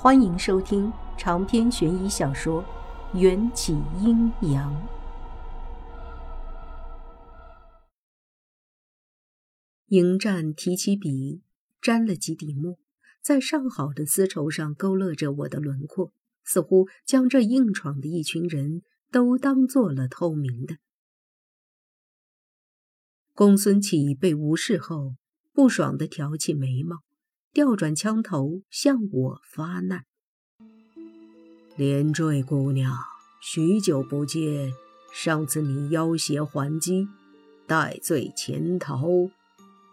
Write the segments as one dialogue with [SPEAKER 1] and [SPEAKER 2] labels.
[SPEAKER 1] 欢迎收听长篇悬疑小说《缘起阴阳》。迎战提起笔，沾了几滴墨，在上好的丝绸上勾勒着我的轮廓，似乎将这硬闯的一群人都当做了透明的。公孙启被无视后，不爽地挑起眉毛。调转枪头向我发难，连坠姑娘，许久不见，上次你要挟还击，戴罪潜逃，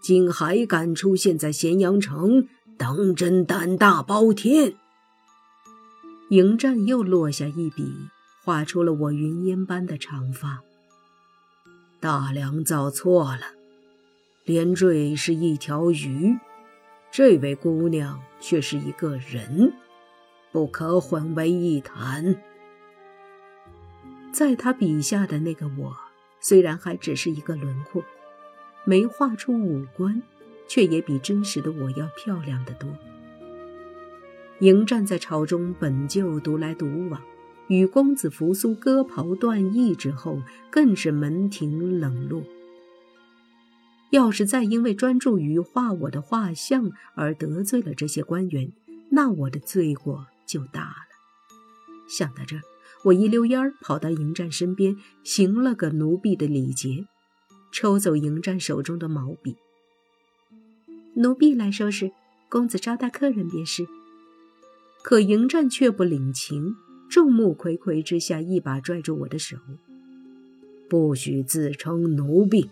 [SPEAKER 1] 竟还敢出现在咸阳城，当真胆大包天！迎战又落下一笔，画出了我云烟般的长发。大梁造错了，连坠是一条鱼。这位姑娘却是一个人，不可混为一谈。在他笔下的那个我，虽然还只是一个轮廓，没画出五官，却也比真实的我要漂亮的多。迎战在朝中本就独来独往，与公子扶苏割袍断义之后，更是门庭冷落。要是再因为专注于画我的画像而得罪了这些官员，那我的罪过就大了。想到这儿，我一溜烟儿跑到迎战身边，行了个奴婢的礼节，抽走迎战手中的毛笔。奴婢来收拾，公子招待客人便是。可迎战却不领情，众目睽睽之下，一把拽住我的手：“不许自称奴婢。”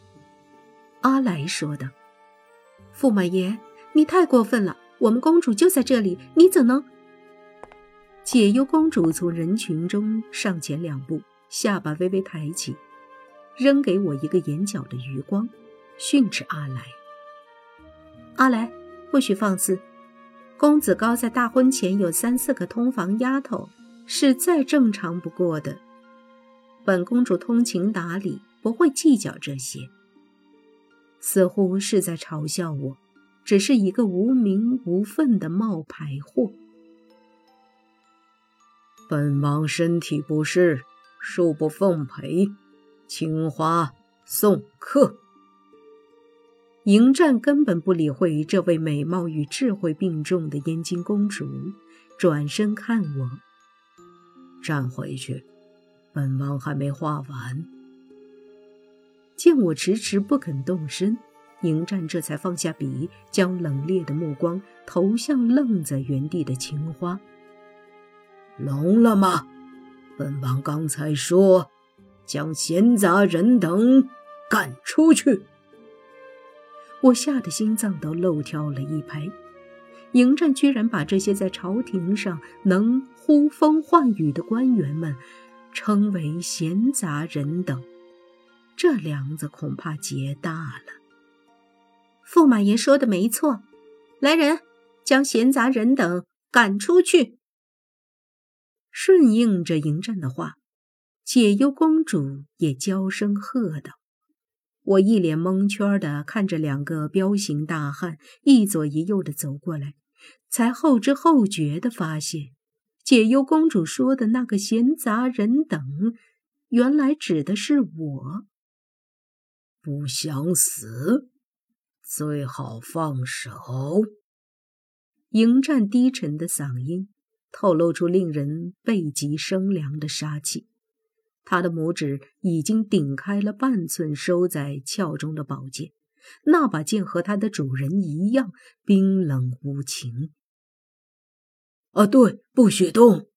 [SPEAKER 1] 阿来说道：“驸马爷，你太过分了！我们公主就在这里，你怎能？”解忧公主从人群中上前两步，下巴微微抬起，扔给我一个眼角的余光，训斥阿来：“阿来，不许放肆！公子高在大婚前有三四个通房丫头，是再正常不过的。本公主通情达理，不会计较这些。”似乎是在嘲笑我，只是一个无名无分的冒牌货。本王身体不适，恕不奉陪，青花送客。迎战根本不理会这位美貌与智慧并重的燕京公主，转身看我，站回去，本王还没画完。见我迟迟不肯动身，迎战这才放下笔，将冷冽的目光投向愣在原地的青花。聋了吗？本王刚才说，将闲杂人等赶出去。我吓得心脏都漏跳了一拍。迎战居然把这些在朝廷上能呼风唤雨的官员们，称为闲杂人等。这梁子恐怕结大了。驸马爷说的没错，来人，将闲杂人等赶出去。顺应着迎战的话，解忧公主也娇声喝道：“我一脸蒙圈的看着两个彪形大汉一左一右的走过来，才后知后觉的发现，解忧公主说的那个闲杂人等，原来指的是我。”不想死，最好放手。迎战低沉的嗓音透露出令人背脊生凉的杀气。他的拇指已经顶开了半寸收在鞘中的宝剑，那把剑和他的主人一样冰冷无情。啊，对，不许动！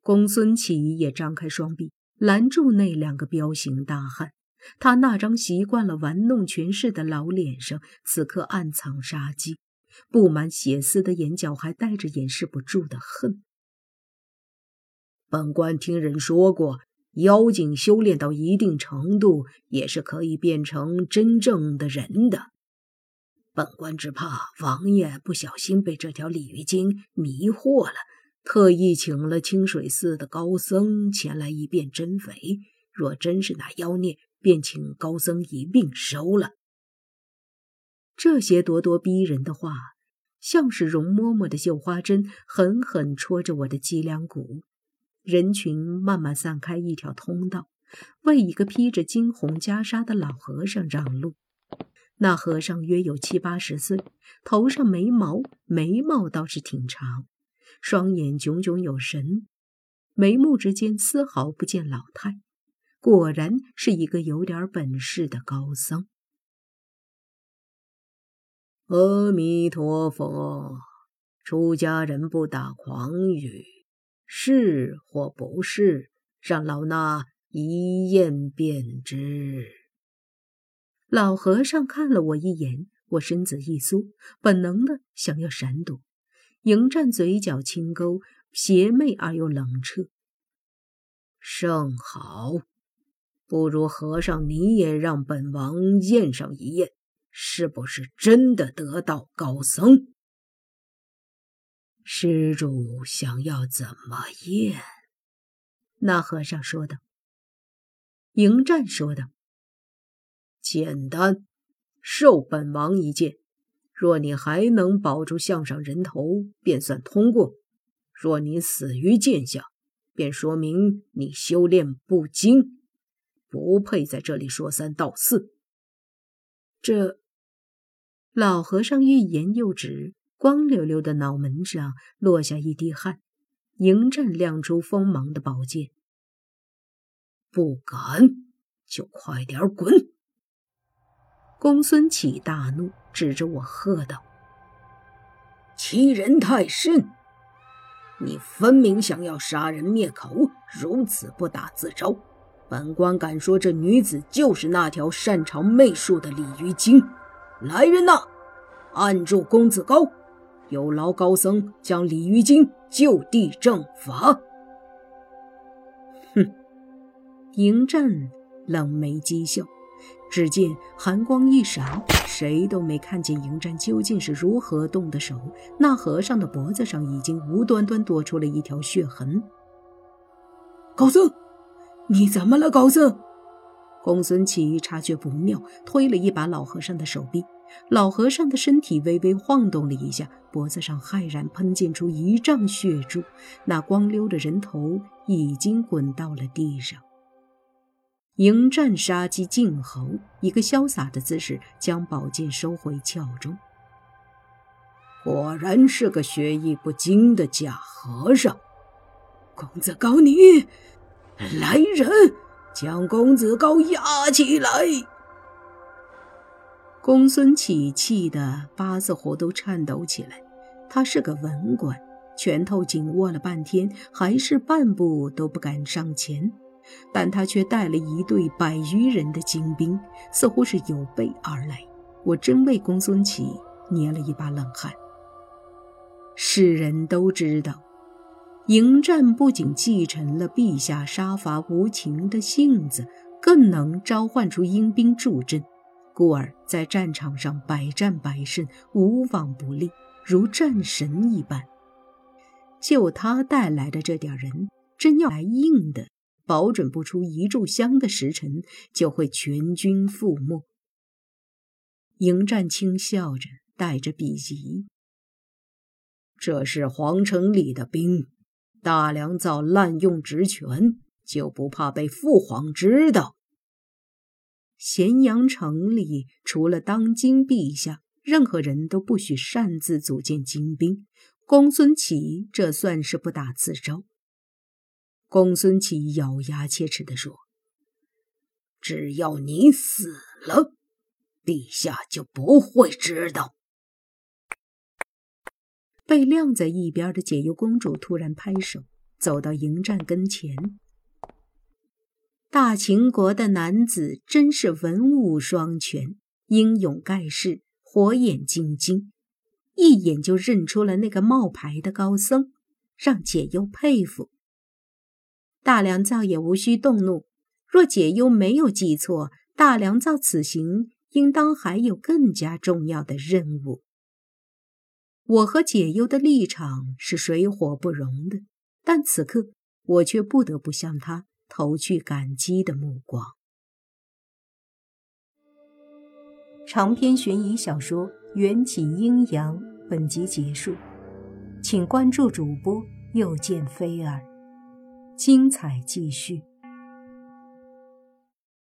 [SPEAKER 1] 公孙启也张开双臂拦住那两个彪形大汉。他那张习惯了玩弄权势的老脸上，此刻暗藏杀机，布满血丝的眼角还带着掩饰不住的恨。本官听人说过，妖精修炼到一定程度，也是可以变成真正的人的。本官只怕王爷不小心被这条鲤鱼精迷惑了，特意请了清水寺的高僧前来一遍真伪。若真是那妖孽，便请高僧一并收了。这些咄咄逼人的话，像是容嬷嬷的绣花针，狠狠戳着我的脊梁骨。人群慢慢散开一条通道，为一个披着金红袈裟的老和尚让路。那和尚约有七八十岁，头上没毛，眉毛倒是挺长，双眼炯炯有神，眉目之间丝毫不见老态。果然是一个有点本事的高僧。
[SPEAKER 2] 阿弥陀佛，出家人不打诳语，是或不是，让老衲一验便知。
[SPEAKER 1] 老和尚看了我一眼，我身子一缩，本能的想要闪躲。迎战嘴角轻勾，邪魅而又冷彻。
[SPEAKER 2] 甚好。不如和尚，你也让本王验上一验，是不是真的得道高僧？施主想要怎么验？
[SPEAKER 1] 那和尚说道。迎战说道：“
[SPEAKER 2] 简单，受本王一剑。若你还能保住项上人头，便算通过；若你死于剑下，便说明你修炼不精。”不配在这里说三道四。
[SPEAKER 1] 这老和尚欲言又止，光溜溜的脑门上落下一滴汗。迎战亮出锋芒的宝剑，
[SPEAKER 2] 不敢就快点滚！
[SPEAKER 1] 公孙启大怒，指着我喝道：“
[SPEAKER 2] 欺人太甚！你分明想要杀人灭口，如此不打自招！”本官敢说，这女子就是那条擅长媚术的鲤鱼精。来人呐，按住公子高，有劳高僧将鲤鱼精就地正法。
[SPEAKER 1] 哼！迎战冷眉讥笑，只见寒光一闪，谁都没看见迎战究竟是如何动的手。那和尚的脖子上已经无端端多出了一条血痕。
[SPEAKER 2] 高僧。你怎么了，高僧？
[SPEAKER 1] 公孙启察觉不妙，推了一把老和尚的手臂。老和尚的身体微微晃动了一下，脖子上骇然喷溅出一丈血珠，那光溜的人头已经滚到了地上。迎战杀机静候，一个潇洒的姿势，将宝剑收回鞘中。
[SPEAKER 2] 果然是个学艺不精的假和尚，公子高你。来人，将公子高押起来！
[SPEAKER 1] 公孙启气得八字胡都颤抖起来。他是个文官，拳头紧握了半天，还是半步都不敢上前。但他却带了一队百余人的精兵，似乎是有备而来。我真为公孙启捏了一把冷汗。世人都知道。迎战不仅继承了陛下杀伐无情的性子，更能召唤出阴兵助阵，故而在战场上百战百胜，无往不利，如战神一般。就他带来的这点人，真要来硬的，保准不出一炷香的时辰，就会全军覆没。迎战轻笑着，带着鄙夷：“
[SPEAKER 2] 这是皇城里的兵。”大良造滥用职权，就不怕被父皇知道？
[SPEAKER 1] 咸阳城里除了当今陛下，任何人都不许擅自组建精兵。公孙启这算是不打自招。
[SPEAKER 2] 公孙启咬牙切齿地说：“只要你死了，陛下就不会知道。”
[SPEAKER 1] 被晾在一边的解忧公主突然拍手，走到迎战跟前。大秦国的男子真是文武双全，英勇盖世，火眼金睛，一眼就认出了那个冒牌的高僧，让解忧佩服。大良造也无需动怒，若解忧没有记错，大良造此行应当还有更加重要的任务。我和解忧的立场是水火不容的，但此刻我却不得不向他投去感激的目光。长篇悬疑小说《缘起阴阳》
[SPEAKER 3] 本集结束，请关注主播又见菲儿，精彩继续。